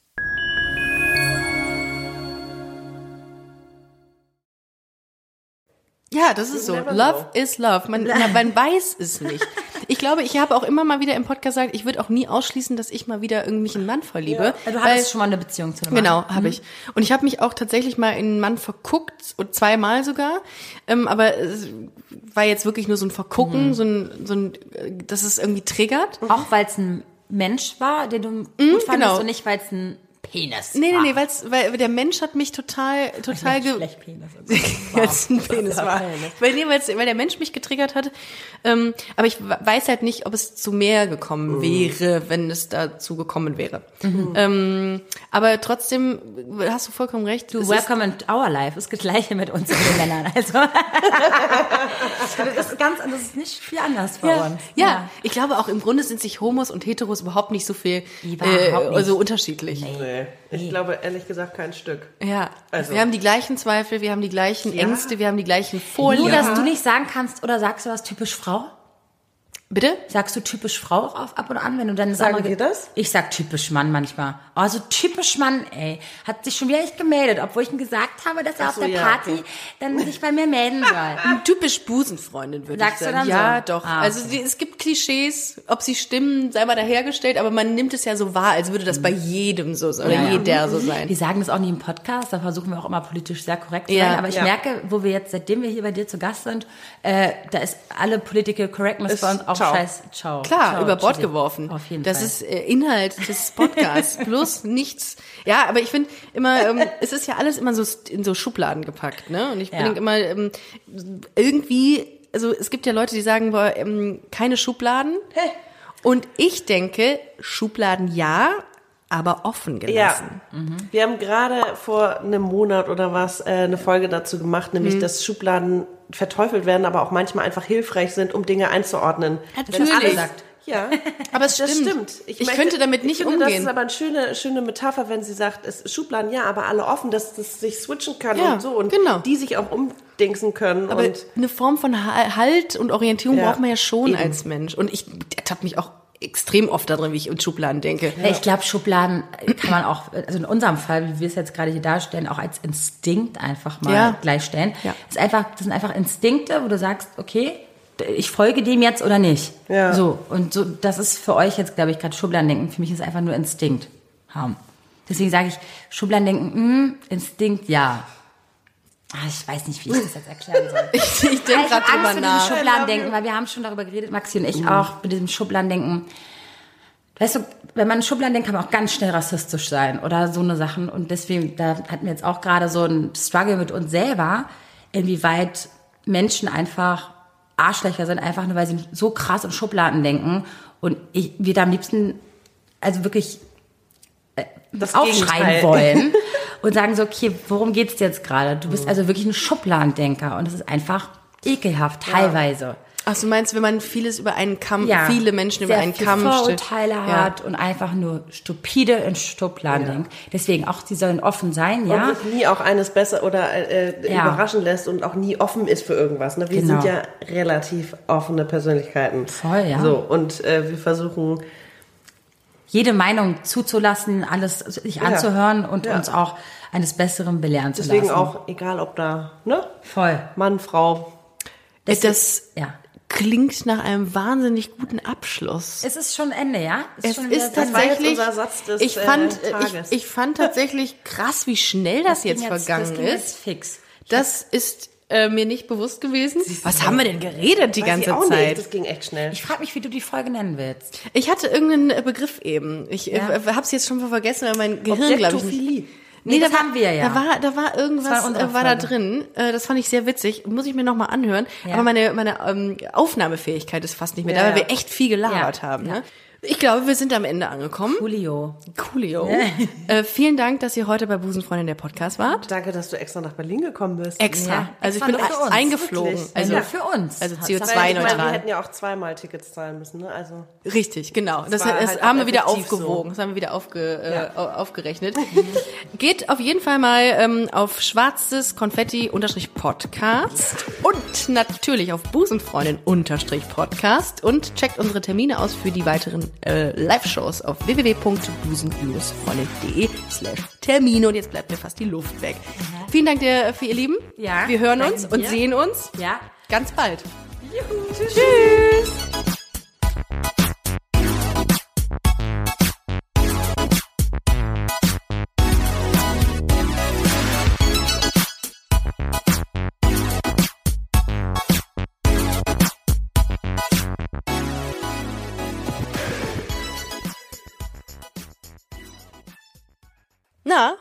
Ja, das ist so. Love is love. Man, man, weiß es nicht. Ich glaube, ich habe auch immer mal wieder im Podcast gesagt, ich würde auch nie ausschließen, dass ich mal wieder irgendwie einen Mann verliebe. Du weil- hattest schon mal eine Beziehung zu einem Mann. Genau, habe ich. Und ich habe mich auch tatsächlich mal in einen Mann verguckt, zweimal sogar. Ähm, aber es war jetzt wirklich nur so ein Vergucken, so ein, so ein, dass es irgendwie triggert. Auch weil es ein Mensch war, den du gut fandest genau. und nicht, weil es ein Penis Nee, nee, nee, weil's, weil der Mensch hat mich total, total ge Schlecht Penis. als ein Penis war. Weil, nee, weil's, weil der Mensch mich getriggert hat. Ähm, aber ich weiß halt nicht, ob es zu mehr gekommen wäre, wenn es dazu gekommen wäre. Ähm, aber trotzdem hast du vollkommen recht. Du, welcome in our life. Ist das Gleiche mit uns und den Männern. Also, das ist ganz, das ist nicht viel anders bei Ja, uns. ja. ich glaube auch im Grunde sind sich Homos und Heteros überhaupt nicht so viel Überhaupt äh, nicht. also unterschiedlich. Nee, ich glaube ehrlich gesagt kein Stück. Ja, Also- wir haben die gleichen Zweifel, wir haben die gleichen Ja. Ängste, wir haben die gleichen Folien. Nur, dass du nicht sagen kannst, oder sagst du was typisch Frau? Bitte? Sagst du typisch Frau auch auf, ab und an, wenn du dann Sagen wir das? Ich sag typisch Mann manchmal. Also typisch Mann, ey. Hat sich schon wieder nicht gemeldet, obwohl ich ihm gesagt habe, dass er Ach auf so, der ja, Party okay. dann sich bei mir melden soll. Typisch Busenfreundin, würde ich Sagst du sagen. dann ja, so? doch. Ah, Also die, es gibt Klischees, ob sie stimmen, sei mal dahergestellt, aber man nimmt es ja so wahr, als würde das bei jedem so sein oder Ja, ja. jeder so sein. Wir sagen das auch nie im Podcast, da versuchen wir auch immer politisch sehr korrekt zu Ja, sein. Aber ich ja. merke, wo wir jetzt, seitdem wir hier bei dir zu Gast sind, äh, da ist alle Political Correctness Ist bei uns auch ciao. scheiß. Ciao. Klar, ciao, über Bord tschüssi. geworfen. Auf jeden das Fall. ist äh, Inhalt des Podcasts. Plus nichts. Ja, aber ich finde immer, ähm, es ist ja alles immer so in so Schubladen gepackt, ne? Und ich Ja. denke immer, ähm, irgendwie, also es gibt ja Leute, die sagen, boah, ähm, keine Schubladen. Und ich denke, Schubladen ja, aber offen Ja, gelassen. wir haben gerade vor einem Monat oder was äh, eine Folge dazu gemacht, nämlich dass Schubladen verteufelt werden, aber auch manchmal einfach hilfreich sind, um Dinge einzuordnen. Natürlich. Alles, Ja, Aber es das stimmt. stimmt. Ich könnte damit nicht ich finde, umgehen. Das ist aber eine schöne, schöne Metapher, wenn sie sagt, es ist Schubladen, ja, aber alle offen, dass das sich switchen kann Ja, und so und genau. die sich auch umdingsen können. Aber und eine Form von Ha- Halt und Orientierung Ja, braucht man ja schon eben. als Mensch. Und ich ertappe mich auch extrem oft darin, wie ich in Schubladen denke. Ja, Ich glaube, Schubladen kann man auch, also in unserem Fall, wie wir es jetzt gerade hier darstellen, auch als Instinkt einfach mal Ja. gleichstellen. Ja. Das, ist einfach, das sind einfach Instinkte, wo du sagst, okay, ich folge dem jetzt oder nicht. Ja. So, und so, das ist für euch jetzt, glaube ich, gerade Schubladendenken. Für mich ist es einfach nur Instinkt haben. Deswegen sage ich, Schubladendenken, mh, Instinkt, ja. Ah, ich weiß nicht, wie ich das jetzt erklären soll. Ich, ich denke Ich gerade drüber Angst nach. diesem Schubladendenken, weil wir haben schon darüber geredet, Maxi und ich auch, mit diesem Schubladendenken. Weißt du, wenn man Schubladen denkt, kann man auch ganz schnell rassistisch sein oder so eine Sachen. Und deswegen, da hatten wir jetzt auch gerade so ein Struggle mit uns selber, inwieweit Menschen einfach Arschlöcher sind, einfach nur, weil sie so krass in Schubladen denken. Und ich, wir da am liebsten, also wirklich das aufschreien Gegenteil. wollen und sagen so, okay, worum geht's jetzt gerade? Du bist also wirklich ein Schubladendenker und das ist einfach ekelhaft, teilweise. Ach, du meinst, wenn man vieles über einen Kamm, Ja, viele Menschen über einen viel Kamm. Vorurteile Ja. hat und einfach nur stupide in Schubladen denkt. Deswegen auch, sie sollen offen sein, ja. Und sich nie auch eines besser oder äh, Ja. überraschen lässt und auch nie offen ist für irgendwas. Ne? Wir Genau. sind ja relativ offene Persönlichkeiten. Voll, ja. So, und äh, wir versuchen, Jede Meinung zuzulassen, alles sich anzuhören und Ja. uns auch eines Besseren belehren zu deswegen lassen. auch, egal ob da, ne? Voll. Mann, Frau. Das Ja. klingt nach einem wahnsinnig guten Abschluss. Es ist schon Ende, ja? Es schon ist das jetzt tatsächlich, unser Satz des, ich äh, fand, ich, Tages. ich fand tatsächlich krass, wie schnell das, ging jetzt vergangen das ist. Jetzt fix. Das ist äh, mir nicht bewusst gewesen. Was haben wir denn geredet die Weiß ganze ich auch Zeit? Nicht, das ging echt schnell. Ich frage mich, wie du die Folge nennen willst. Ich hatte irgendeinen äh, Begriff eben. Ich Ja. äh, hab's jetzt schon vergessen, weil mein Gehirn, glaube ich, nicht. Objektophilie. Nee, das da war, haben wir ja. Da war, da war irgendwas, war äh, war da drin. Äh, das fand ich sehr witzig. Muss ich mir noch mal anhören. Ja. Aber meine, meine ähm, Aufnahmefähigkeit ist fast nicht mehr Ja, da, weil ja. wir echt viel gelabert Ja. haben. Ne? Ich glaube, wir sind am Ende angekommen. Julio. Coolio. äh, vielen Dank, dass ihr heute bei Busenfreundin der Podcast wart. Danke, dass du extra nach Berlin gekommen bist. Extra. Ja, also ich bin nur für uns. eingeflogen. Wirklich? Also ja, für uns. also Das CO2 heißt, Weil ich meine, neutral. wir hätten ja auch zweimal Tickets zahlen müssen, ne? Also Richtig, genau. Das, war das halt haben wir wieder aufgewogen. so. Das haben wir wieder aufge, äh, Ja. au- aufgerechnet. Geht auf jeden Fall mal ähm, auf schwarzes Konfetti-Podcast und natürlich auf Busenfreundin-Podcast und checkt unsere Termine aus für die weiteren äh, Live-Shows auf www.busen-freundin.de slash Termine. Und jetzt bleibt mir fast die Luft weg. Vielen Dank dir für ihr Lieben. Ja, Wir hören uns und dir. sehen uns Ja. ganz bald. Tschüss. Na,